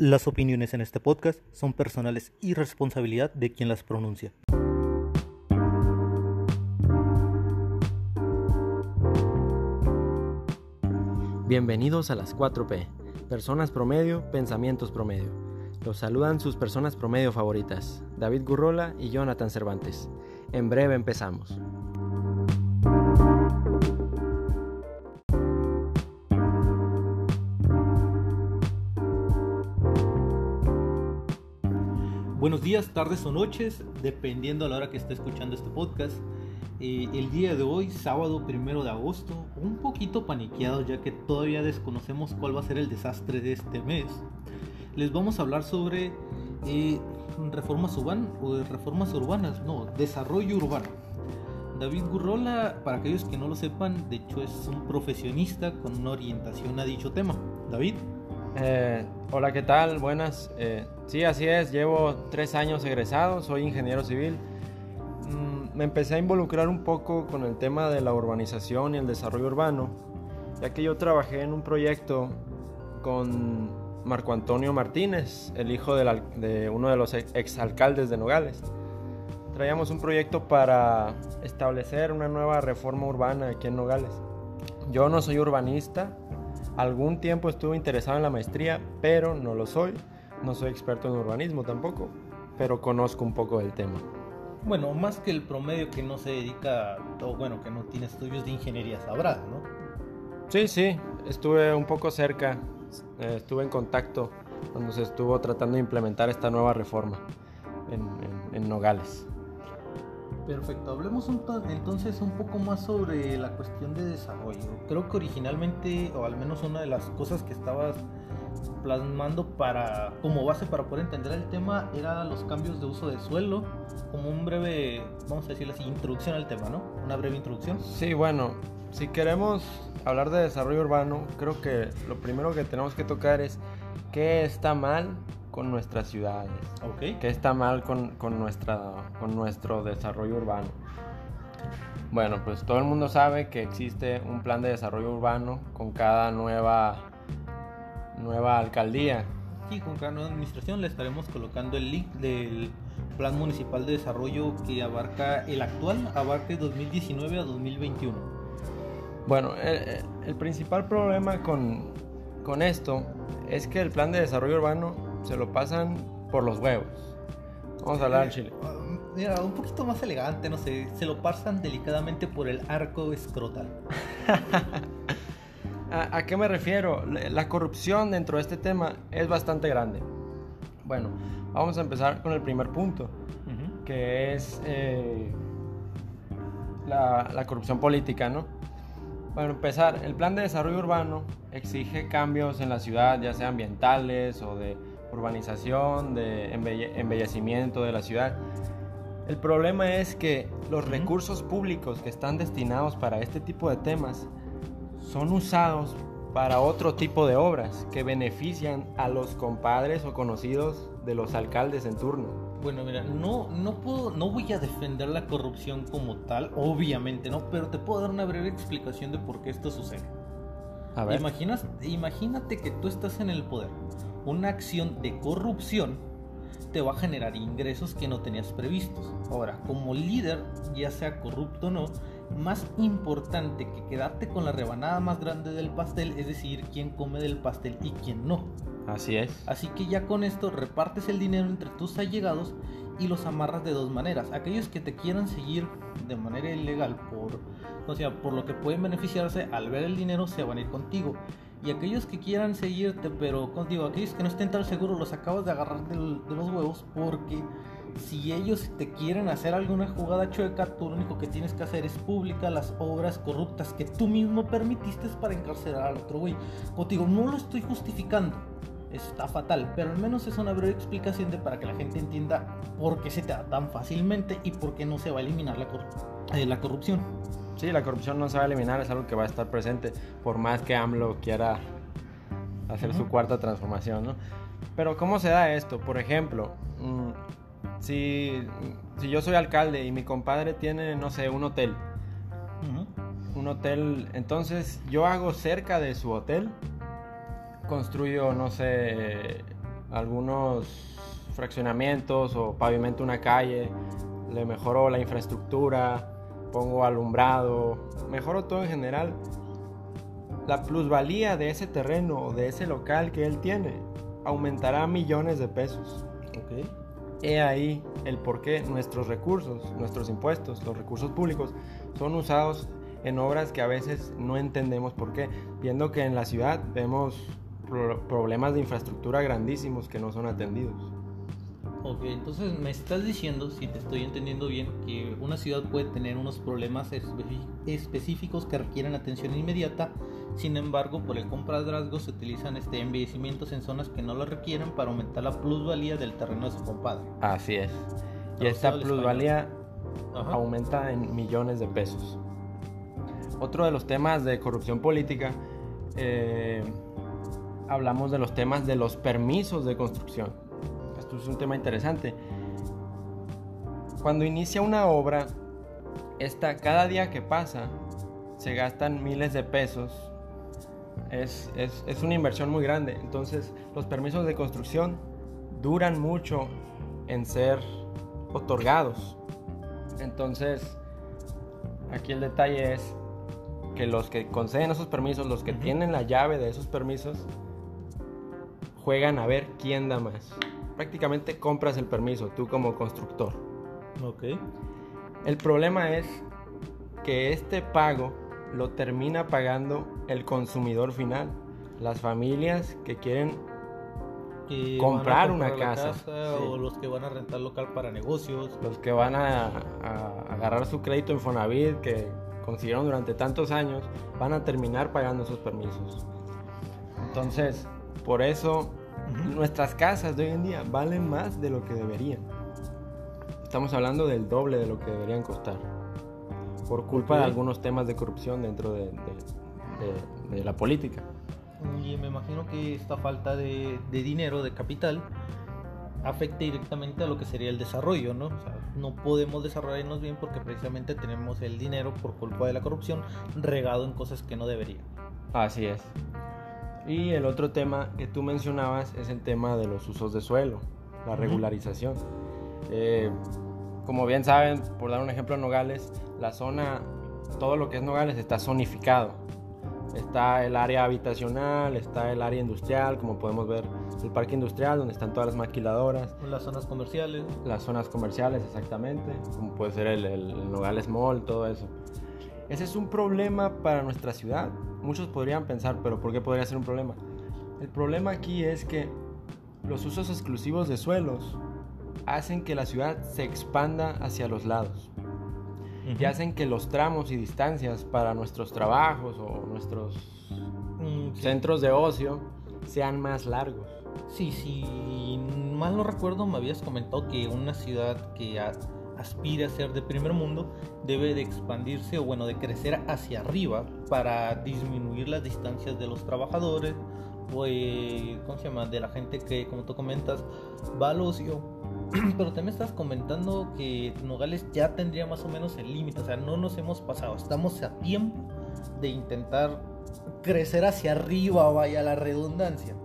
Las opiniones en este podcast son personales y responsabilidad de quien las pronuncia. Bienvenidos a las 4P, Personas Promedio, Pensamientos Promedio. Los saludan sus personas promedio favoritas, David Gurrola y Jonathan Cervantes. En breve empezamos. Buenos días, tardes o noches, dependiendo a la hora que esté escuchando este podcast. Eh, el día de hoy, sábado primero de agosto, un poquito paniqueado ya que todavía desconocemos cuál va a ser el desastre de este mes. Les vamos a hablar sobre eh, reformas, urban, reformas urbanas, no, desarrollo urbano. David Gurrola, para aquellos que no lo sepan, de hecho es un profesionista con una orientación a dicho tema. David. Eh, hola, ¿qué tal? Buenas. Sí, así es. Llevo tres años egresado, soy ingeniero civil. Mm, me empecé a involucrar un poco con el tema de la urbanización y el desarrollo urbano, ya que yo trabajé en un proyecto con Marco Antonio Martínez, el hijo de uno de los exalcaldes de Nogales. Traíamos un proyecto para establecer una nueva reforma urbana aquí en Nogales. Yo no soy urbanista, Algún tiempo estuve interesado en la maestría, pero no lo soy. No soy experto en urbanismo tampoco, pero conozco un poco del tema. Bueno, más que el promedio que no se dedica, o bueno, que no tiene estudios de ingeniería sabrá, ¿no? Sí, sí, estuve un poco cerca, eh, estuve en contacto cuando se estuvo tratando de implementar esta nueva reforma en Nogales. Perfecto, hablemos entonces un poco más sobre la cuestión de desarrollo. Creo que originalmente, o al menos una de las cosas que estabas plasmando para como base para poder entender el tema era los cambios de uso de suelo, como un breve, vamos a decirlo así, introducción al tema, ¿no? Una breve introducción. Sí, bueno, si queremos hablar de desarrollo urbano, creo que lo primero que tenemos que tocar es qué está mal con nuestras ciudades. Okay. ¿Qué está mal con, con, nuestra, con nuestro desarrollo urbano? Bueno, pues todo el mundo sabe que existe un plan de desarrollo urbano con cada nueva, nueva alcaldía. Y con cada nueva administración le estaremos colocando el link del plan municipal de desarrollo que abarca el actual, abarca 2019 a 2021. Bueno, el, el principal problema con, con esto es que el plan de desarrollo urbano se lo pasan por los huevos. Vamos a hablar en chile. Mira, un poquito más elegante, no sé, se lo pasan delicadamente por el arco escrotal. ¿A, qué me refiero? La corrupción dentro de este tema es bastante grande. Bueno, vamos a empezar con el primer punto, que es eh, la, la corrupción política, ¿no? Bueno, empezar, el plan de desarrollo urbano exige cambios en la ciudad, ya sea ambientales o de urbanización, de embellecimiento de la ciudad. El problema es que los recursos públicos que están destinados para este tipo de temas son usados para otro tipo de obras que benefician a los compadres o conocidos de los alcaldes en turno. Bueno, mira, no, no puedo, no voy a defender la corrupción como tal, obviamente no, pero te puedo dar una breve explicación de por qué esto sucede. A ver. Imaginas, imagínate que tú estás en el poder una acción de corrupción te va a generar ingresos que no tenías previstos. Ahora, como líder, ya sea corrupto o no, más importante que quedarte con la rebanada más grande del pastel es decir quién come del pastel y quién no. Así es. Así que ya con esto repartes el dinero entre tus allegados y los amarras de dos maneras. Aquellos que te quieran seguir de manera ilegal por, o sea, por lo que pueden beneficiarse al ver el dinero se van a ir contigo. Y aquellos que quieran seguirte, pero contigo, aquellos que no estén tan seguros, los acabas de agarrar de, los huevos porque si ellos te quieren hacer alguna jugada chueca, tú lo único que tienes que hacer es publicar las obras corruptas que tú mismo permitiste para encarcelar al otro güey. Contigo, no lo estoy justificando, está fatal, pero al menos es una breve explicación de para que la gente entienda por qué se te da tan fácilmente y por qué no se va a eliminar la, eh, la corrupción. Sí, la corrupción no se va a eliminar, es algo que va a estar presente por más que AMLO quiera hacer su cuarta transformación, ¿no? Pero ¿cómo se da esto? Por ejemplo, mm, si, si yo soy alcalde y mi compadre tiene, no sé, un hotel, un hotel, entonces yo hago cerca de su hotel, construyo, no sé, algunos fraccionamientos o pavimento una calle, le mejoro la infraestructura, pongo alumbrado, mejoro todo en general, la plusvalía de ese terreno o de ese local que él tiene aumentará millones de pesos. He ahí el por qué nuestros recursos, nuestros impuestos, los recursos públicos son usados en obras que a veces no entendemos por qué, viendo que en la ciudad vemos problemas de infraestructura grandísimos que no son atendidos. Ok, entonces me estás diciendo, si te estoy entendiendo bien, que una ciudad puede tener unos problemas específicos que requieren atención inmediata, sin embargo, por el compadrazgo se utilizan este embellecimientos en zonas que no lo requieren para aumentar la plusvalía del terreno de su compadre. Así es. Y esta plusvalía aumenta en millones de pesos. Otro de los temas de corrupción política, eh, hablamos de los temas de los permisos de construcción. Esto es un tema interesante. Cuando inicia una obra, esta, cada día que pasa, se gastan miles de pesos. Es, es una inversión muy grande. Entonces, los permisos de construcción duran mucho en ser otorgados. Entonces, aquí el detalle es que los que conceden esos permisos, los que tienen la llave de esos permisos, juegan a ver quién da más. Prácticamente compras el permiso, tú como constructor. Ok. El problema es que este pago lo termina pagando el consumidor final. Las familias que quieren comprar una casa, o los que van a rentar local para negocios, los que van a, a agarrar su crédito en Fonavit que consiguieron durante tantos años, van a terminar pagando esos permisos. Entonces, por eso nuestras casas de hoy en día valen más de lo que deberían. Estamos hablando del doble de lo que deberían costar. Por culpa de algunos temas de corrupción dentro de, de, la política. Y me imagino que esta falta de, dinero, de capital, afecta directamente a lo que sería el desarrollo, ¿no? no podemos desarrollarnos bien porque precisamente tenemos el dinero por culpa de la corrupción regado en cosas que no debería. Así es. Y el otro tema que tú mencionabas es el tema de los usos de suelo, la regularización. Eh, como bien saben, por dar un ejemplo Nogales, la zona, todo lo que es Nogales está zonificado. Está el área habitacional, está el área industrial, como podemos ver, el parque industrial donde están todas las maquiladoras. Las zonas comerciales. Las zonas comerciales, exactamente, como puede ser el, el Nogales Mall, todo eso. Ese es un problema para nuestra ciudad. Muchos podrían pensar, pero ¿por qué podría ser un problema? El problema aquí es que los usos exclusivos de suelos hacen que la ciudad se expanda hacia los lados y hacen que los tramos y distancias para nuestros trabajos o nuestros mm, centros de ocio sean más largos. Sí, sí, mal no recuerdo, me habías comentado que una ciudad que aspira a ser de primer mundo debe de expandirse o bueno, de crecer hacia arriba para disminuir las distancias de los trabajadores o, ¿cómo se llama? De la gente que, como tú comentas, va al ocio pero también estás comentando que Nogales ya tendría más o menos el límite, o sea, no nos hemos pasado, estamos a tiempo de intentar crecer hacia arriba, vaya la redundancia.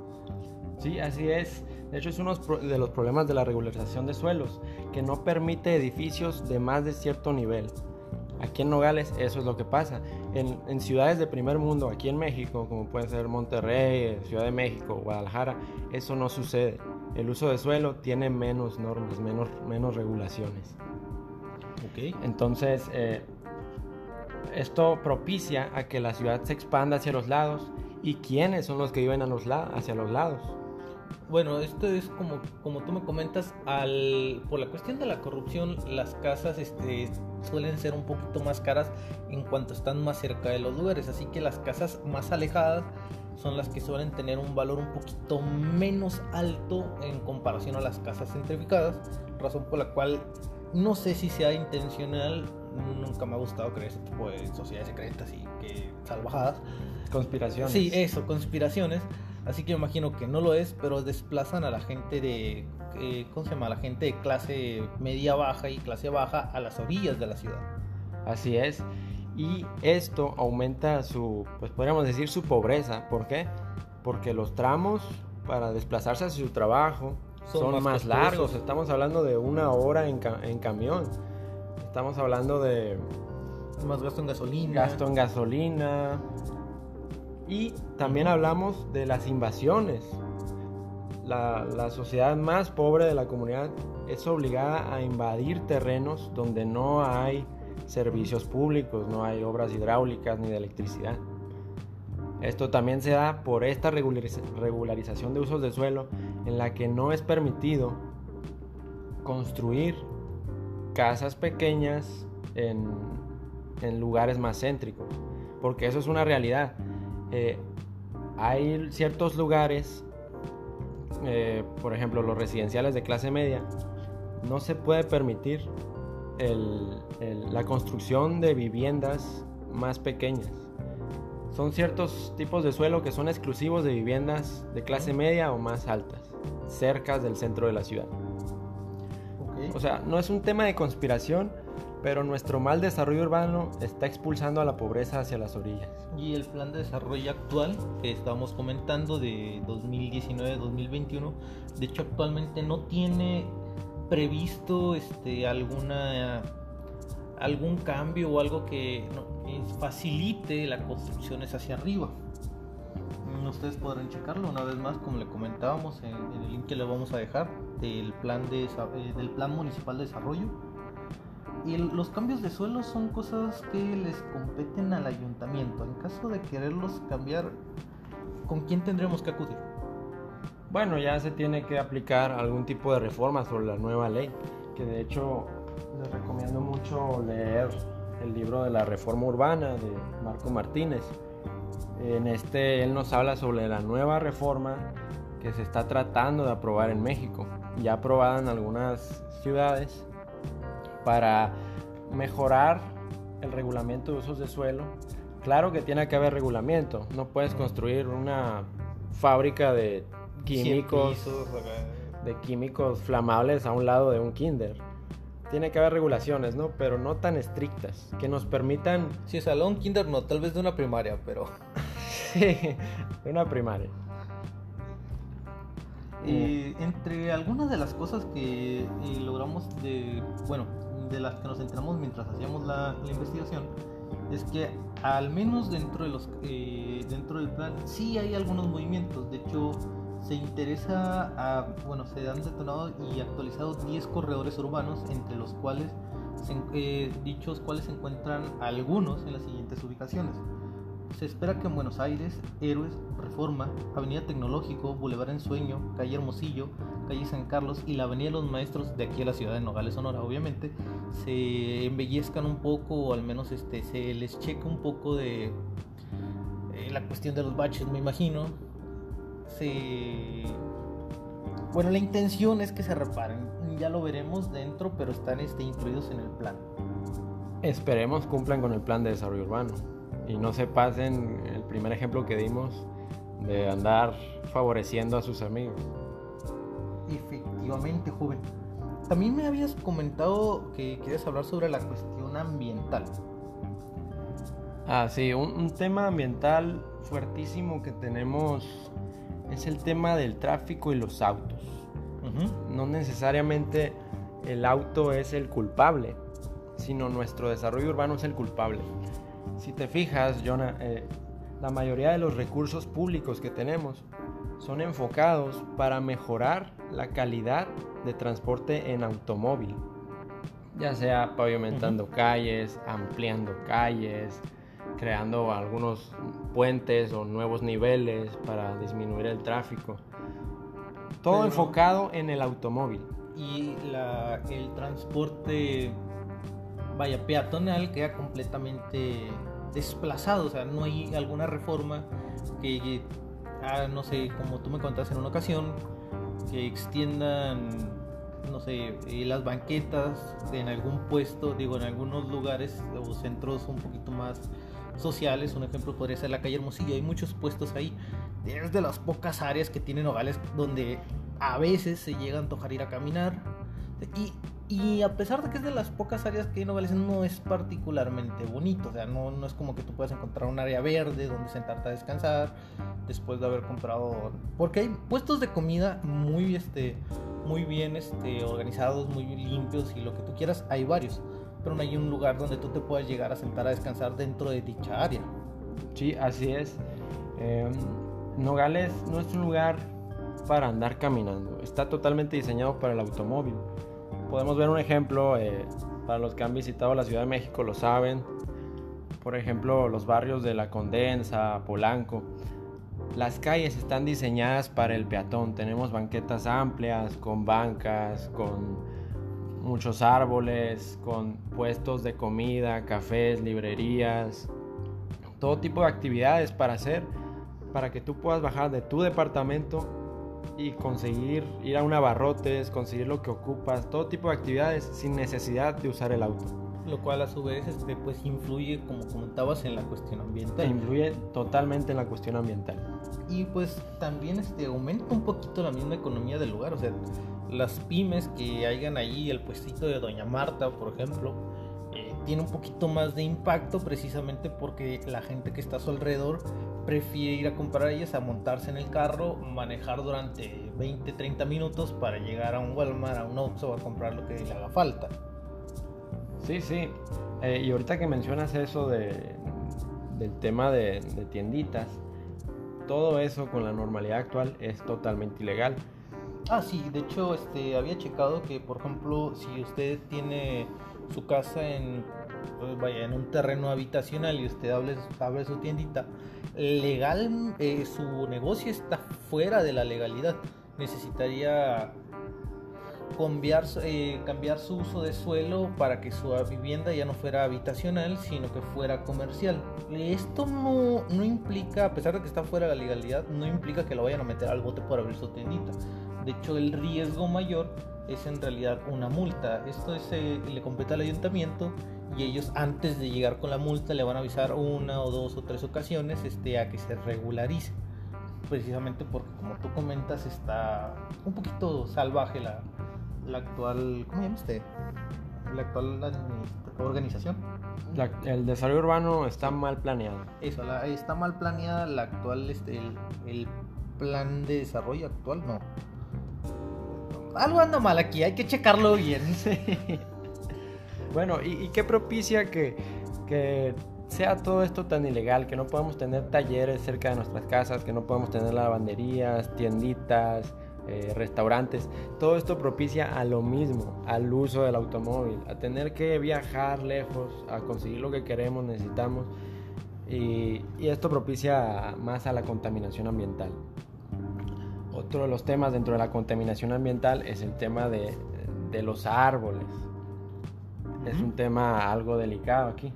Sí, así es. De hecho, es uno de los problemas de la regularización de suelos, que no permite edificios de más de cierto nivel. Aquí en Nogales eso es lo que pasa. En, en, ciudades de primer mundo, aquí en México, como puede ser Monterrey, Ciudad de México, Guadalajara, eso no sucede el uso de suelo tiene menos normas, menos, menos regulaciones. Okay. Entonces, eh, esto propicia a que la ciudad se expanda hacia los lados. ¿Y quiénes son los que viven a los hacia los lados? Bueno, esto es como, como tú me comentas, al, por la cuestión de la corrupción, las casas este, suelen ser un poquito más caras en cuanto están más cerca de los lugares. Así que las casas más alejadas son las que suelen tener un valor un poquito menos alto en comparación a las casas centrificadas, razón por la cual no sé si sea intencional, nunca me ha gustado creer ese tipo de sociedades secretas y que salvajadas. Conspiraciones. Sí, eso, conspiraciones. Así que me imagino que no lo es, pero desplazan a la gente de, eh, ¿cómo se llama? la gente de clase media baja y clase baja a las orillas de la ciudad. Así es y esto aumenta su, pues podríamos decir su pobreza. ¿Por qué? Porque los tramos para desplazarse hacia su trabajo son, más, largos. Estamos hablando de una hora en, en camión. Estamos hablando de... Más gasto en gasolina. Gasto en gasolina. Y también hablamos de las invasiones. La, la, sociedad más pobre de la comunidad es obligada a invadir terrenos donde no hay servicios públicos, no hay obras hidráulicas ni de electricidad. Esto también se da por esta regularización de usos de suelo en la que no es permitido construir casas pequeñas en, lugares más céntricos, porque eso es una realidad. Eh, hay ciertos lugares, eh, por ejemplo los residenciales de clase media, no se puede permitir la construcción de viviendas más pequeñas son ciertos tipos de suelo que son exclusivos de viviendas de clase media o más altas, cerca del centro de la ciudad. O sea, no es un tema de conspiración, pero nuestro mal desarrollo urbano está expulsando a la pobreza hacia las orillas. Y el plan de desarrollo actual que estábamos comentando de 2019-2021, de hecho actualmente no tiene previsto este, alguna algún cambio o algo que facilite la construcción hacia arriba. Mm, ustedes podrán checarlo una vez más, como le comentábamos en, el link que le vamos a dejar del plan, de, eh, del plan municipal de desarrollo. Y los cambios de suelo son cosas que les competen al ayuntamiento. En caso de quererlos cambiar, ¿con quién tendremos que acudir? Bueno, ya se tiene que aplicar algún tipo de reforma sobre la nueva ley, que de hecho les recomiendo mucho leer el libro de la reforma urbana de Marco Martínez. En este él nos habla sobre la nueva reforma que se está tratando de aprobar en México, ya aprobada en algunas ciudades para mejorar el regulamiento de usos de suelo. Claro que tiene que haber regulamiento, no puedes construir una fábrica de químicos de químicos flamables a un lado de un kinder tiene que haber regulaciones, ¿no? Pero no tan estrictas, que nos permitan... Sí, salón kinder no, tal vez de una primaria, pero... sí, de una primaria. Y entre algunas de las cosas que eh, logramos de, bueno, de las que nos enteramos mientras hacíamos la, investigación, es que al menos dentro de los, eh, dentro del plan sí hay algunos movimientos. De hecho, se interesa a, bueno, se han detonado y actualizado 10 corredores urbanos, entre los cuales, eh, dichos cuales se encuentran algunos en las siguientes ubicaciones. Se espera que en Buenos Aires, Héroes, Reforma, Avenida Tecnológico, Boulevard Ensueño, Calle Hermosillo, Calle San Carlos y la Avenida de los Maestros de aquí a la ciudad de Nogales, Sonora, obviamente, se embellezcan un poco o al menos este, se les checa un poco de eh, la cuestión de los baches, me imagino, bueno, la intención es que se reparen. Ya lo veremos dentro, pero están este, incluidos en el plan. Esperemos cumplan con el plan de desarrollo urbano y no se pasen el primer ejemplo que dimos de andar favoreciendo a sus amigos. Efectivamente, joven. También me habías comentado que querías hablar sobre la cuestión ambiental. Ah, sí, un tema ambiental fuertísimo que tenemos es el tema del tráfico y los autos. No necesariamente el auto es el culpable, sino nuestro desarrollo urbano es el culpable. Si te fijas, Jonah, eh, la mayoría de los recursos públicos que tenemos son enfocados para mejorar la calidad de transporte en automóvil, ya sea pavimentando calles, ampliando calles, creando algunos puentes o nuevos niveles para disminuir el tráfico. Todo enfocado en el automóvil. Y el transporte, vaya, peatonal queda completamente desplazado. O sea, no hay alguna reforma que, ah, no sé, como tú me contaste en una ocasión, que extiendan, no sé, eh, las banquetas en algún puesto, digo, en algunos lugares o centros un poquito más sociales. Un ejemplo podría ser la calle Hermosillo. Hay muchos puestos ahí. Es de las pocas áreas que tienen hogares donde a veces se llega a antojar ir a caminar. Y Y a pesar de que es de las pocas áreas que hay Nogales, no es particularmente bonito. O sea, no, no es como que tú puedas encontrar un área verde donde sentarte a descansar después de haber comprado. Porque hay puestos de comida muy, este, muy bien este, organizados, muy limpios y lo que tú quieras. Hay varios. Pero no hay un lugar donde tú te puedas llegar a sentar a descansar dentro de dicha área. Sí, así es. Em, Nogales no es un lugar para andar caminando. Está totalmente diseñado para el automóvil podemos ver un ejemplo, eh, para los que han visitado la Ciudad de México lo saben, por ejemplo los barrios de La Condensa, Polanco. Las calles están diseñadas para el peatón, tenemos banquetas amplias, con bancas, con muchos árboles, con puestos de comida, cafés, librerías, todo tipo de actividades para hacer, para que tú puedas bajar de tu departamento y conseguir ir a un abarrotes, conseguir lo que ocupas, todo tipo de actividades sin necesidad de usar el auto. Lo cual a su vez este, pues influye, como comentabas, en la cuestión ambiental. Influye totalmente en la cuestión ambiental. Y pues también este, aumenta un poquito la misma economía del lugar. O sea, las pymes que hayan allí, el puestito de Doña Marta, por ejemplo, eh, tiene un poquito más de impacto precisamente porque la gente que está a su alrededor prefiere ir a comprar ellas a montarse en el carro, manejar durante 20, 30 minutos para llegar a un Walmart, a un Oxxo a comprar lo que le haga falta. Sí, sí. Eh, y ahorita que mencionas eso de, del tema de, tienditas, todo eso con la normalidad actual es totalmente ilegal. Ah, sí, de hecho, este, había checado que, por ejemplo, si usted tiene su casa en, pues, vaya, en un terreno habitacional y usted abre, abre su tiendita, legal, eh, su negocio está fuera de la legalidad. Necesitaría cambiar, eh, cambiar su uso de suelo para que su vivienda ya no fuera habitacional, sino que fuera comercial. Esto no, no implica, a pesar de que está fuera de la legalidad, no implica que lo vayan a meter al bote por abrir su tiendita. De hecho, el riesgo mayor es en realidad una multa. Esto es, eh, le compete al ayuntamiento y ellos antes de llegar con la multa le van a avisar una o dos o tres ocasiones este, a que se regularice. Precisamente porque como tú comentas está un poquito salvaje la, la actual, ¿cómo llama usted? La actual organización. el desarrollo urbano está mal planeado. Eso, está mal planeada la actual, este, el, el plan de desarrollo actual, no. Algo anda mal aquí, hay que checarlo bien. Bueno, ¿y, qué propicia que, sea todo esto tan ilegal? Que no podamos tener talleres cerca de nuestras casas, que no podemos tener lavanderías, tienditas, eh, restaurantes. Todo esto propicia a lo mismo, al uso del automóvil, a tener que viajar lejos, a conseguir lo que queremos, necesitamos. Y, esto propicia más a la contaminación ambiental. Otro de los temas dentro de la contaminación ambiental es el tema de los árboles es un tema algo delicado aquí.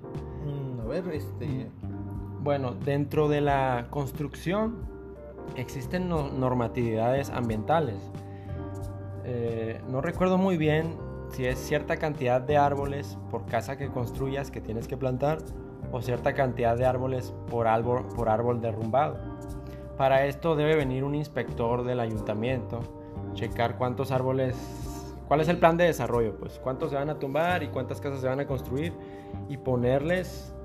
Mm, a ver, este... Bueno, dentro de la construcción existen normatividades ambientales. Eh, no recuerdo muy bien si es cierta cantidad de árboles por casa que construyas que tienes que plantar o cierta cantidad de árboles por árbol, por árbol derrumbado. Para esto debe venir un inspector del ayuntamiento, checar cuántos árboles ¿Cuál es el plan de desarrollo? Pues cuántos se van a tumbar y cuántas casas se van a construir y ponerles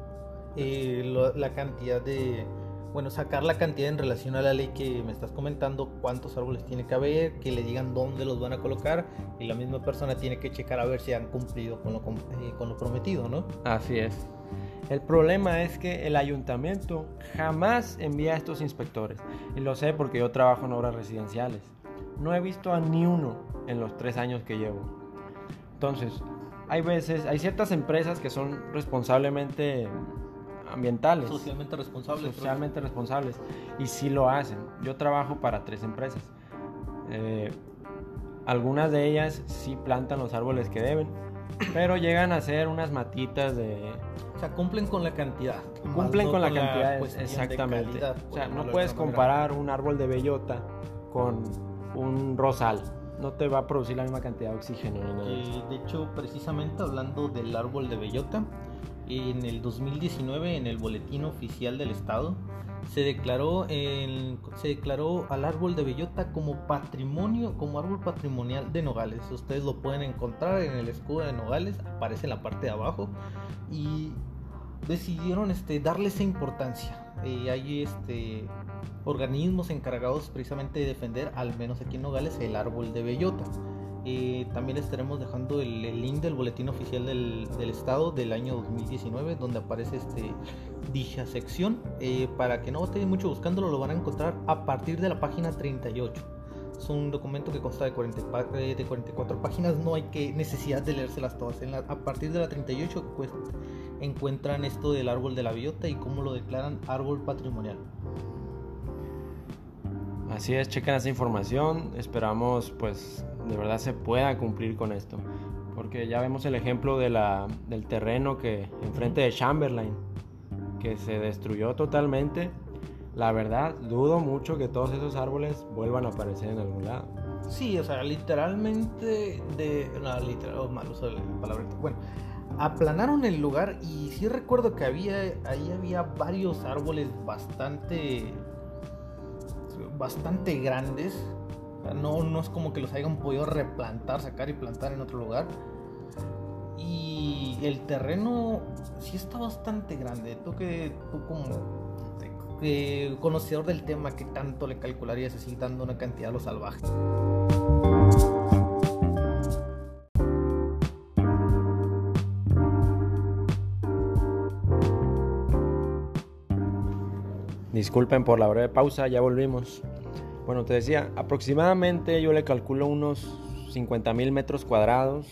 eh, la cantidad de, bueno, sacar la cantidad en relación a la ley que me estás comentando, cuántos árboles tiene que haber, que le digan dónde los van a colocar y la misma persona tiene que checar a ver si han cumplido con lo, eh, con lo prometido, ¿no? Así es. El problema es que el ayuntamiento jamás envía a estos inspectores. Y lo sé porque yo trabajo en obras residenciales. No he visto a ni uno en los tres años que llevo. Entonces, hay veces, hay ciertas empresas que son responsablemente ambientales. Socialmente responsables. Socialmente responsables. Y sí lo hacen. Yo trabajo para tres empresas. Eh, algunas de ellas sí plantan los árboles que deben, pero llegan a ser unas matitas de... O sea, cumplen con la cantidad. Cumplen con la cantidad, exactamente. o sea, no puedes comparar un árbol de bellota con un rosal no te va a producir la misma cantidad de oxígeno. de hecho, precisamente hablando del árbol de bellota, en el 2019 en el boletín oficial del estado se declaró, se declaró al árbol de bellota como patrimonio, como árbol patrimonial de Nogales. Ustedes lo pueden encontrar en el escudo de Nogales, aparece en la parte de abajo y decidieron este, darle esa importancia. Eh, hay este, organismos encargados precisamente de defender, al menos aquí en Nogales, el árbol de bellota. Eh, también estaremos dejando el, link del boletín oficial del, estado del año 2019 donde aparece este, dicha sección. Eh, para que no estén mucho buscándolo, lo van a encontrar a partir de la página 38. Es un documento que consta de, 40, eh, de 44 páginas, no hay que necesidad de leérselas todas. a partir de la 38 pues, encuentran esto del árbol de la biota y cómo lo declaran árbol patrimonial. Así es, chequen esa información. Esperamos pues de verdad se pueda cumplir con esto. Porque ya vemos el ejemplo de la, del terreno que enfrente de Chamberlain, que se destruyó totalmente. La verdad, dudo mucho que todos esos árboles vuelvan a aparecer en algún lado. Sí, o sea, literalmente de... No, literal, oh, malo palabra. Bueno, aplanaron el lugar y sí recuerdo que había ahí había varios árboles bastante bastante grandes no, no es como que los hayan podido replantar, sacar y plantar en otro lugar. Y el terreno sí está bastante grande. Tú que tú como conocedor del tema, ¿qué tanto le calcularías así dando una cantidad a los salvajes? Disculpen por la breve pausa, ya volvimos. Bueno, te decía, aproximadamente yo le calculo unos 50 mil metros cuadrados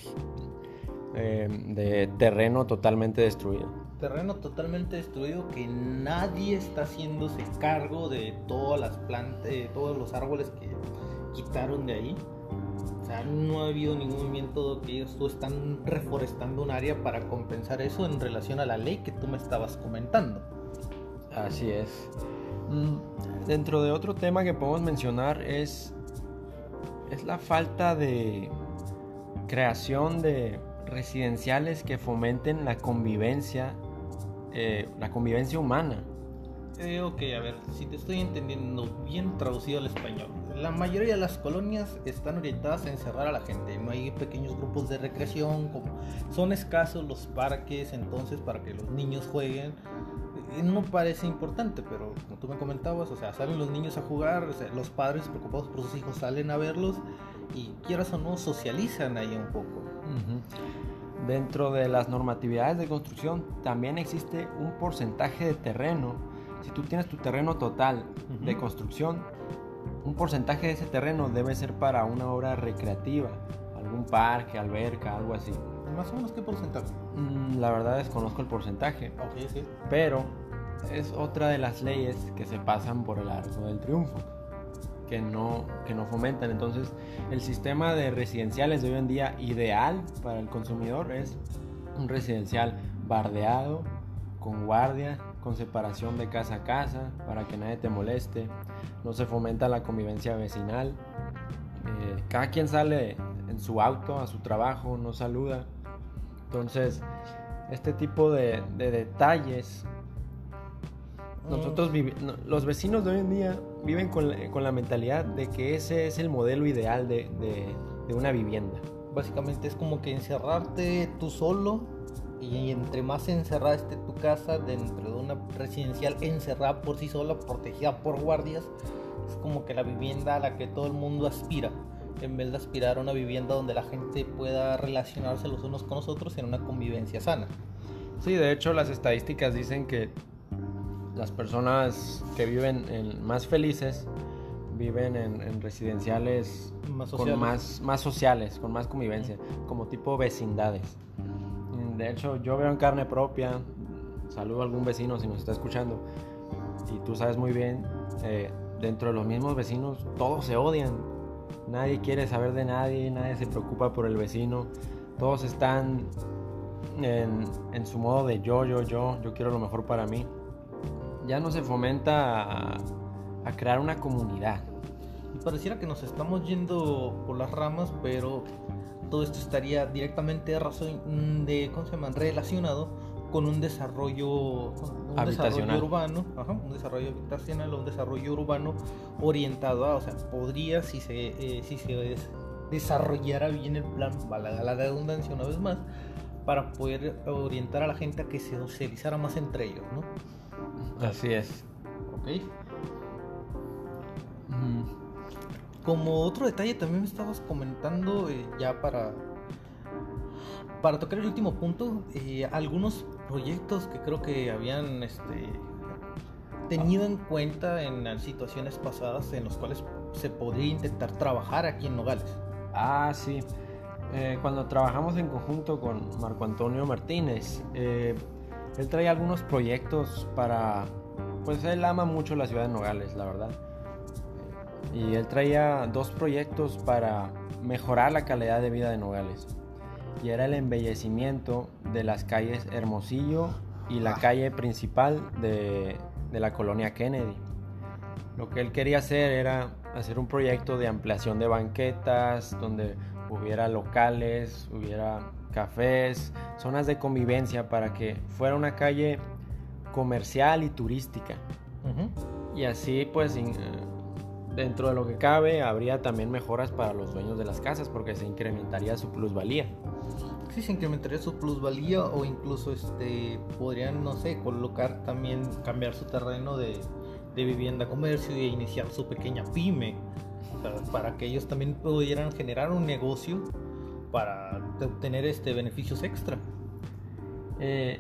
eh, de terreno totalmente destruido. Terreno totalmente destruido que nadie está haciéndose cargo de todas las plantas, de todos los árboles que quitaron de ahí. O sea, no ha habido ningún movimiento que ellos están reforestando un área para compensar eso en relación a la ley que tú me estabas comentando. Así es. Mm, dentro de otro tema que podemos mencionar es, es la falta de creación de residenciales que fomenten la convivencia, eh, la convivencia humana. Eh, ok, a ver, si te estoy entendiendo bien traducido al español. La mayoría de las colonias están orientadas a encerrar a la gente. No hay pequeños grupos de recreación, como son escasos los parques, entonces para que los niños jueguen no parece importante, pero como tú me comentabas, o sea, salen los niños a jugar, los padres preocupados por sus hijos salen a verlos y quieras o no, socializan ahí un poco. Dentro de las normatividades de construcción también existe un porcentaje de terreno. Si tú tienes tu terreno total de construcción, un porcentaje de ese terreno debe ser para una obra recreativa, algún parque, alberca, algo así. ¿Más o menos qué porcentaje? Mm, la verdad desconozco el porcentaje. Pero es otra de las leyes que se pasan por el arco del triunfo, que no, que no fomentan. Entonces, el sistema de residenciales de hoy en día ideal para el consumidor es un residencial bardeado, con guardia, con separación de casa a casa, para que nadie te moleste. No se fomenta la convivencia vecinal. Eh, cada quien sale en su auto a su trabajo, no saluda. Entonces, este tipo de, de detalles nosotros los vecinos de hoy en día viven con la, con la, mentalidad de que ese es el modelo ideal de, de, una vivienda. Básicamente es como que encerrarte tú solo y entre más encerrada esté tu casa dentro de una residencial encerrada por sí sola, protegida por guardias, es como que la vivienda a la que todo el mundo aspira, en vez de aspirar a una vivienda donde la gente pueda relacionarse los unos con los otros en una convivencia sana. Sí, de hecho las estadísticas dicen que las personas que viven en, más felices viven en, residenciales más. Con más, más sociales, con más convivencia, como tipo vecindades. De hecho, yo veo en carne propia, saludo a algún vecino si nos está escuchando, y tú sabes muy bien, eh, dentro de los mismos vecinos todos se odian, nadie quiere saber de nadie, nadie se preocupa por el vecino, todos están en, en su modo de yo, yo, yo, yo quiero lo mejor para mí ya no se fomenta a, crear una comunidad. Y pareciera que nos estamos yendo por las ramas, pero todo esto estaría directamente razón de, ¿cómo se llama? relacionado con un desarrollo, un desarrollo urbano, un desarrollo habitacional o un desarrollo urbano orientado a, o sea, podría si se, eh, si se desarrollara bien el plan, valga la redundancia una vez más, para poder orientar a la gente a que se socializara más entre ellos, ¿no? Así es. Ok. Como otro detalle también me estabas comentando eh, ya para para tocar el último punto, eh, algunos proyectos que creo que habían este, tenido en cuenta en situaciones pasadas en los cuales se podría intentar trabajar aquí en Nogales. Ah, sí. Eh, cuando trabajamos en conjunto con Marco Antonio Martínez, eh, él trae algunos proyectos para... Pues él ama mucho la ciudad de Nogales, la verdad. Y él traía dos proyectos para mejorar la calidad de vida de Nogales y era el embellecimiento de las calles Hermosillo y la ah. calle principal de, la colonia Kennedy. Lo que él quería hacer era hacer un proyecto de ampliación de banquetas, donde hubiera locales, hubiera cafés, zonas de convivencia para que fuera una calle comercial y turística. Y así pues dentro de lo que cabe habría también mejoras para los dueños de las casas porque se incrementaría su plusvalía sí se incrementaría su plusvalía o incluso este podrían, no sé, colocar también, cambiar su terreno de, vivienda comercio y iniciar su pequeña pyme. para que ellos también pudieran generar un negocio para obtener este beneficios extra. Eh,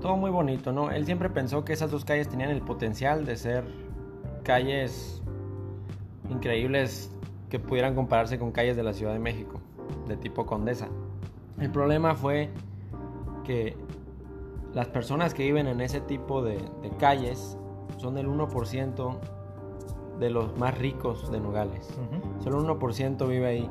todo muy bonito, ¿no? Él siempre pensó que esas dos calles tenían el potencial de ser calles increíbles que pudieran compararse con calles de la Ciudad de México, de tipo Condesa. El problema fue que las personas que viven en ese tipo de, calles son el 1% de los más ricos de Nogales. Solo un Solo 1% vive ahí.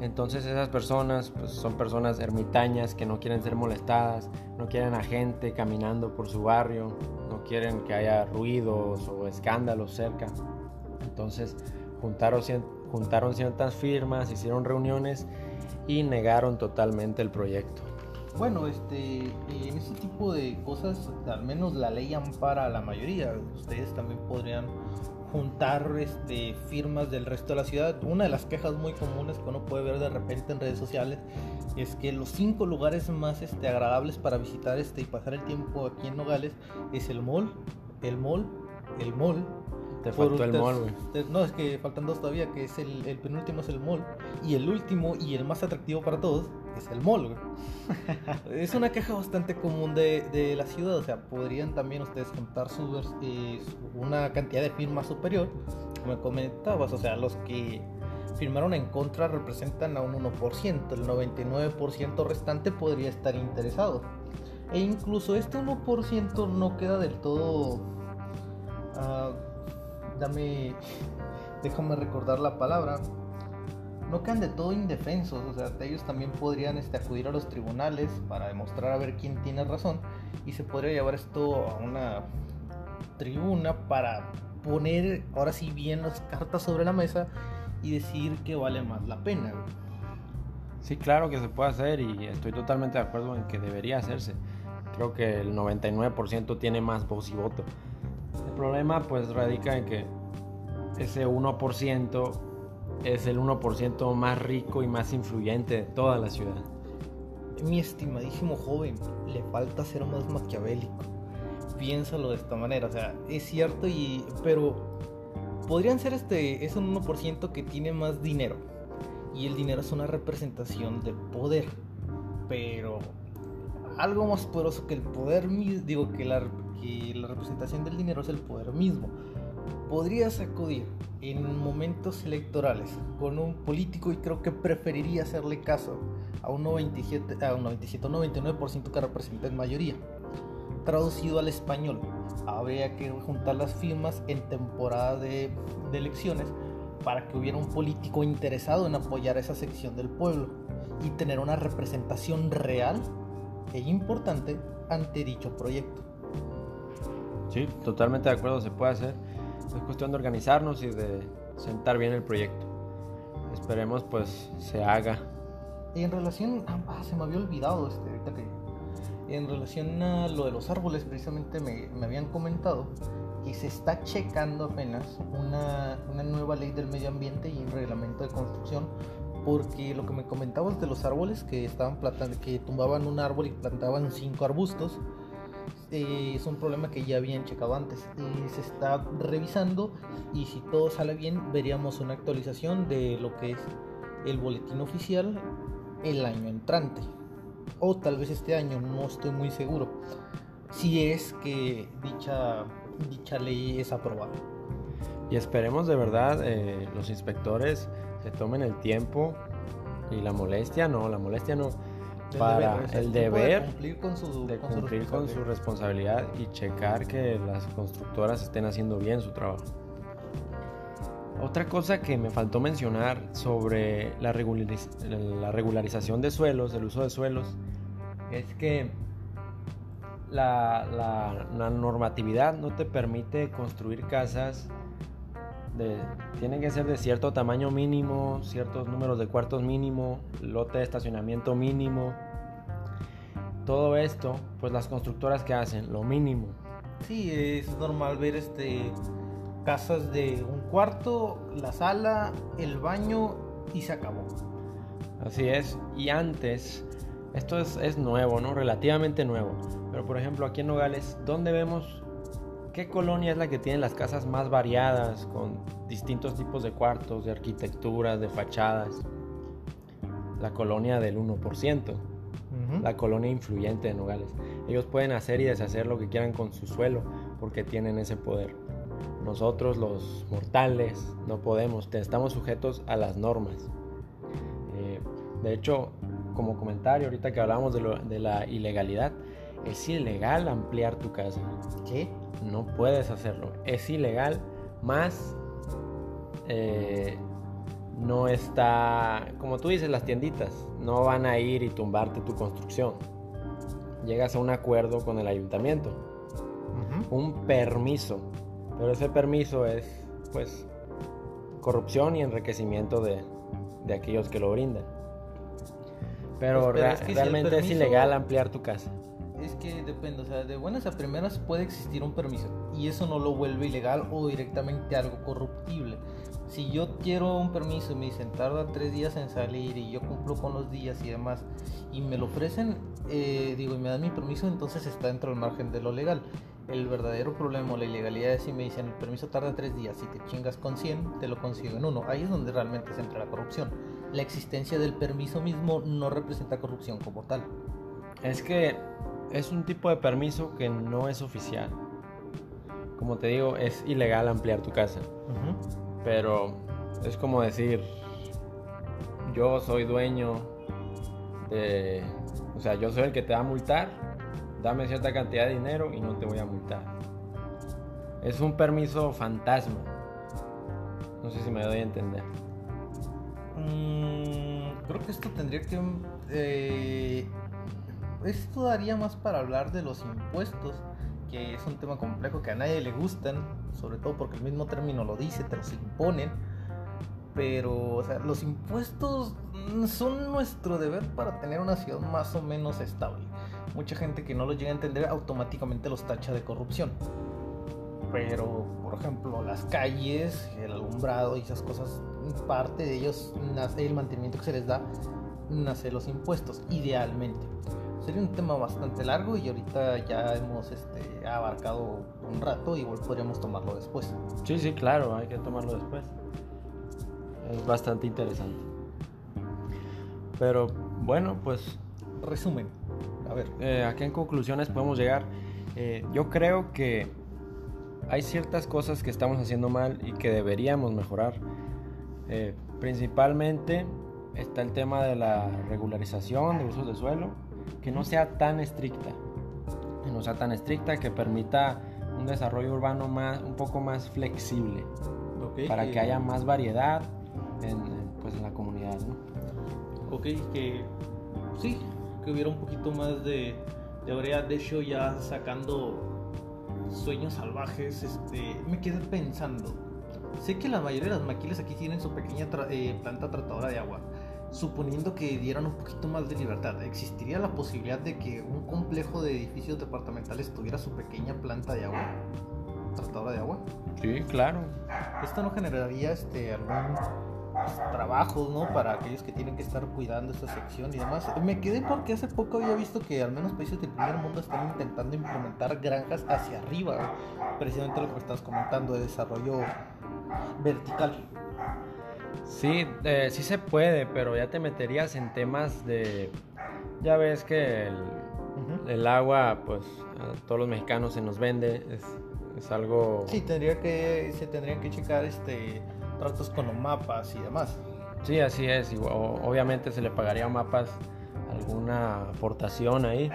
Entonces esas personas pues, son personas ermitañas que no quieren ser molestadas, no quieren a gente caminando por su barrio, no quieren que haya ruidos o escándalos cerca. Entonces juntaron, juntaron ciertas firmas, hicieron reuniones y negaron totalmente el proyecto. Bueno, este, en ese tipo de cosas, al menos la ley ampara a la mayoría. Ustedes también podrían juntar este, firmas del resto de la ciudad. Una de las quejas muy comunes que uno puede ver de repente en redes sociales es que los cinco lugares más este, agradables para visitar este, y pasar el tiempo aquí en Nogales es el mall, el mall, el mall, te faltó el mall, No, es que faltan dos todavía, que es el, el, penúltimo es el mall. Y el último y el más atractivo para todos es el mall, es una queja bastante común de, de, la ciudad. O sea, podrían también ustedes juntar su, eh, una cantidad de firmas superior, como comentabas. O sea, los que firmaron en contra representan a un 1%. El 99% restante podría estar interesado. E incluso este 1% no queda del todo... Uh, dame, déjame recordar la palabra, no quedan de todo indefensos, o sea, ellos también podrían este, acudir a los tribunales para demostrar a ver quién tiene razón y se podría llevar esto a una tribuna para poner ahora sí bien las cartas sobre la mesa y decir que vale más la pena. Sí, claro que se puede hacer y estoy totalmente de acuerdo en que debería hacerse. Creo que el 99% tiene más voz y voto problema pues radica en que ese 1% es el 1% más rico y más influyente de toda la ciudad. Mi estimadísimo joven, le falta ser más maquiavélico. Piénsalo de esta manera, o sea, es cierto y pero podrían ser este es un 1% que tiene más dinero y el dinero es una representación de poder. Pero algo más poderoso que el poder, digo que la que la representación del dinero es el poder mismo. Podrías acudir en momentos electorales con un político y creo que preferiría hacerle caso a un 97, a un 97 99% que representa en mayoría. Traducido al español, habría que juntar las firmas en temporada de, de elecciones para que hubiera un político interesado en apoyar a esa sección del pueblo y tener una representación real e importante ante dicho proyecto. Sí, totalmente de acuerdo, se puede hacer. Es cuestión de organizarnos y de sentar bien el proyecto. Esperemos pues se haga. Y en relación, ah, se me había olvidado este, ahorita que En relación a lo de los árboles, precisamente me, me habían comentado que se está checando apenas una, una, nueva ley del medio ambiente y un reglamento de construcción porque lo que me comentabas de los árboles que estaban plantando, que tumbaban un árbol y plantaban cinco arbustos eh, es un problema que ya habían checado antes. Y se está revisando y si todo sale bien veríamos una actualización de lo que es el boletín oficial el año entrante. O tal vez este año no estoy muy seguro. Si es que dicha dicha ley es aprobada. Y esperemos de verdad eh, los inspectores se tomen el tiempo y la molestia no la molestia no para el deber de cumplir, con su, de cumplir con su responsabilidad y checar que las constructoras estén haciendo bien su trabajo. Otra cosa que me faltó mencionar sobre la, la regularización de suelos, el uso de suelos, es que la, la, normatividad no te permite construir casas de, tienen que ser de cierto tamaño mínimo, ciertos números de cuartos mínimo, lote de estacionamiento mínimo. Todo esto, pues las constructoras que hacen, lo mínimo. Sí, es normal ver este casas de un cuarto, la sala, el baño y se acabó. Así es, y antes, esto es, es nuevo, ¿no? Relativamente nuevo. Pero por ejemplo, aquí en Nogales, ¿dónde vemos ¿Qué colonia es la que tiene las casas más variadas, con distintos tipos de cuartos, de arquitecturas, de fachadas? La colonia del 1%, la colonia influyente de Nogales. Ellos pueden hacer y deshacer lo que quieran con su suelo porque tienen ese poder. Nosotros los mortales no podemos, estamos sujetos a las normas. Eh, de hecho, como comentario, ahorita que hablábamos de, de la ilegalidad, es ilegal ampliar tu casa. ¿Qué? no puedes hacerlo. Es ilegal, más eh, no está, como tú dices, las tienditas no van a ir y tumbarte tu construcción. Llegas a un acuerdo con el ayuntamiento, un permiso, pero ese permiso es, pues, corrupción y enriquecimiento de, aquellos que lo brindan. Pero, pues, realmente es ilegal ampliar tu casa es que depende, o sea, de buenas a primeras puede existir un permiso y eso no lo vuelve ilegal o directamente algo corruptible. Si yo quiero un permiso y me dicen tarda tres días en salir y yo cumplo con los días y demás y me lo ofrecen, eh, digo, y me dan mi permiso, entonces está dentro del margen de lo legal. El verdadero problema o la ilegalidad es si me dicen el permiso tarda tres días, si te chingas con 100, te lo consigo en uno. Ahí es donde realmente se entra la corrupción. La existencia del permiso mismo no representa corrupción como tal. Es que es un tipo de permiso que no es oficial. Como te digo, es ilegal ampliar tu casa. Pero es como decir, yo soy dueño de... O sea, yo soy el que te va a multar, dame cierta cantidad de dinero y no te voy a multar. Es un permiso fantasma. No sé si me doy a entender. Mm, creo que esto tendría que... Eh, esto daría más para hablar de los impuestos, que es un tema complejo que a nadie le gustan, sobre todo porque el mismo término lo dice, te los imponen. Pero, o sea, los impuestos son nuestro deber para tener una ciudad más o menos estable. Mucha gente que no lo llega a entender automáticamente los tacha de corrupción. Pero, por ejemplo, las calles, el alumbrado y esas cosas, parte de ellos nace el mantenimiento que se les da, nace los impuestos, idealmente sería un tema bastante largo y ahorita ya hemos este, abarcado un rato y podríamos tomarlo después. Sí, sí, claro, hay que tomarlo después. Es bastante interesante. Pero bueno, pues... Resumen. A ver. Eh, ¿A qué conclusiones podemos llegar? Eh, yo creo que hay ciertas cosas que estamos haciendo mal y que deberíamos mejorar. Eh, principalmente está el tema de la regularización de usos de suelo que no sea tan estricta, que no sea tan estricta, que permita un desarrollo urbano más, un poco más flexible, para que haya más variedad en, pues, en la comunidad. Ok, que sí, que hubiera un poquito más de, de variedad. De hecho, ya sacando sueños salvajes, este, me quedé pensando. Sé que la mayoría de las maquilas aquí tienen su pequeña eh, planta tratadora de agua suponiendo que dieran un poquito más de libertad, ¿existiría la posibilidad de que un complejo de edificios departamentales tuviera su pequeña planta de agua? ¿Tratadora de agua? Sí, claro. ¿Esto no generaría este, algún trabajos, ¿no? Para aquellos que tienen que estar cuidando esta sección y demás. Me quedé porque hace poco había visto que al menos países del primer mundo están intentando implementar granjas hacia arriba, precisamente lo que me estás comentando de desarrollo vertical. Sí, eh, sí se puede, pero ya te meterías en temas de... Ya ves que el, agua, pues a todos los mexicanos se nos vende, es, es algo... Sí, tendría que, se tendrían que checar este tratos con los mapas y demás. Sí, así es. obviamente se le pagaría a mapas alguna aportación ahí,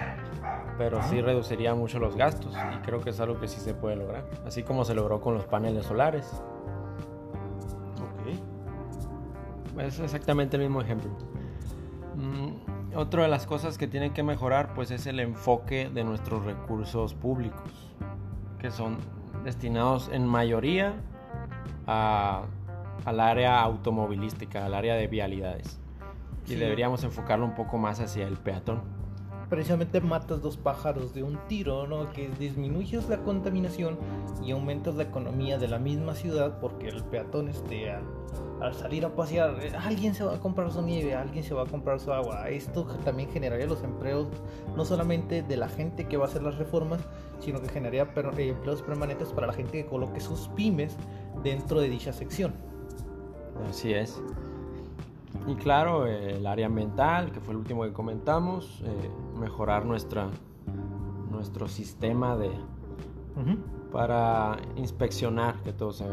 pero sí reduciría mucho los gastos y creo que es algo que sí se puede lograr, así como se logró con los paneles solares. Es exactamente el mismo ejemplo. Mm, otra de las cosas que tienen que mejorar pues es el enfoque de nuestros recursos públicos, que son destinados en mayoría a al área automovilística, al área de vialidades. Y deberíamos enfocarlo un poco más hacia el peatón. Precisamente matas dos pájaros de un tiro, ¿no? Que disminuyes la contaminación y aumentas la economía de la misma ciudad porque el peatón este, al, salir a pasear, eh, alguien se va a comprar su nieve, alguien se va a comprar su agua. Esto también generaría los empleos no solamente de la gente que va a hacer las reformas, sino que generaría eh, empleos permanentes para la gente que coloque sus pymes dentro de dicha sección. Así es. Y claro, el área ambiental, que fue el último que comentamos, eh, mejorar nuestra, nuestro sistema de, para inspeccionar que todo se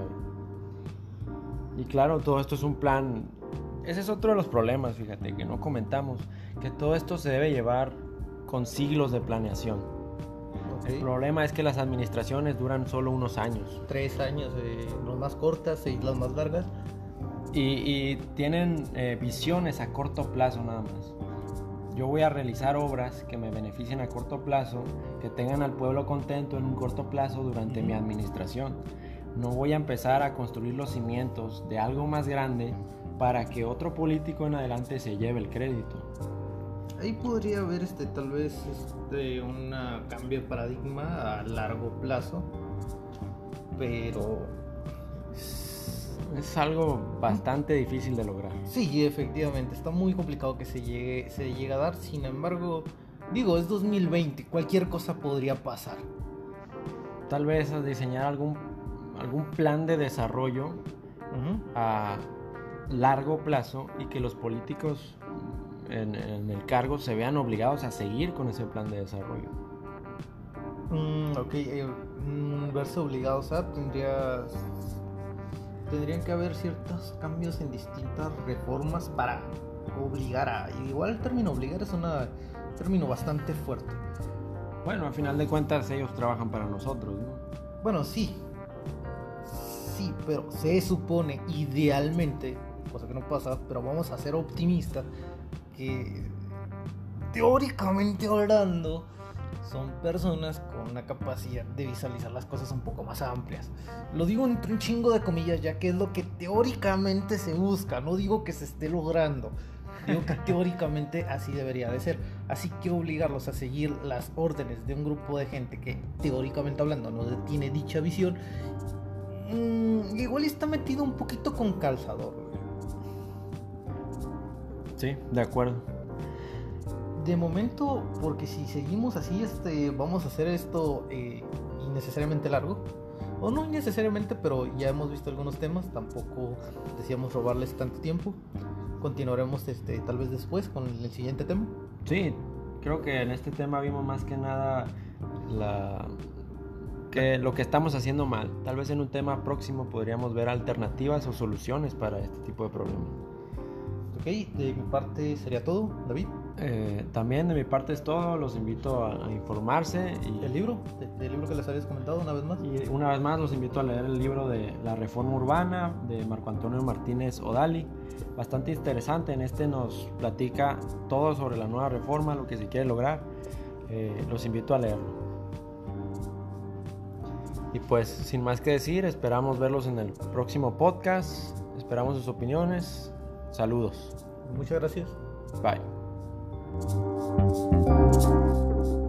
Y claro, todo esto es un plan. Ese es otro de los problemas, fíjate, que no comentamos, que todo esto se debe llevar con siglos de planeación. El problema es que las administraciones duran solo unos años. Tres años, eh, las más cortas y las más largas. Y, tienen eh, visiones a corto plazo nada más. Yo voy a realizar obras que me beneficien a corto plazo, que tengan al pueblo contento en un corto plazo durante mi administración. No voy a empezar a construir los cimientos de algo más grande para que otro político en adelante se lleve el crédito. Ahí podría haber este, tal vez este, un cambio de paradigma a largo plazo, pero es algo bastante difícil de lograr. Sí, efectivamente, está muy complicado que se llegue, se llegue a dar. Sin embargo, digo, es 2020, cualquier cosa podría pasar. Tal vez diseñar algún, algún plan de desarrollo a largo plazo y que los políticos en, el cargo se vean obligados a seguir con ese plan de desarrollo. Mm, ok, eh, mm, verse obligados a tendría tendrían que haber ciertos cambios en distintas reformas para obligar a. Igual el término obligar es un término bastante fuerte. Bueno, al final de cuentas ellos trabajan para nosotros, ¿no? Bueno, sí. Sí, pero se supone idealmente, cosa que no pasa, pero vamos a ser optimistas, que teóricamente hablando, son personas con una capacidad de visualizar las cosas un poco más amplias. Lo digo entre un chingo de comillas, ya que es lo que teóricamente se busca, no digo que se esté logrando. Digo que teóricamente así debería de ser. Así que obligarlos a seguir las órdenes de un grupo de gente que teóricamente hablando no tiene dicha visión, mmm, igual está metido un poquito con calzador. Sí, de acuerdo de momento, porque si seguimos así, este, vamos a hacer esto eh, innecesariamente largo. O no innecesariamente, pero ya hemos visto algunos temas. Tampoco decíamos robarles tanto tiempo. Continuaremos este, tal vez después con el siguiente tema. Sí, creo que en este tema vimos más que nada la, que lo que estamos haciendo mal. Tal vez en un tema próximo podríamos ver alternativas o soluciones para este tipo de problemas. Ok, de mi parte sería todo, David. Eh, también de mi parte es todo, los invito a, informarse. Y, ¿El libro? ¿El libro que les habías comentado una vez más? Y una vez más los invito a leer el libro de La Reforma Urbana de Marco Antonio Martínez Odali. Bastante interesante, en este nos platica todo sobre la nueva reforma, lo que se quiere lograr. Eh, los invito a leerlo. Y pues sin más que decir, esperamos verlos en el próximo podcast. Esperamos sus opiniones. Saludos. Muchas gracias. Bye. Thank you.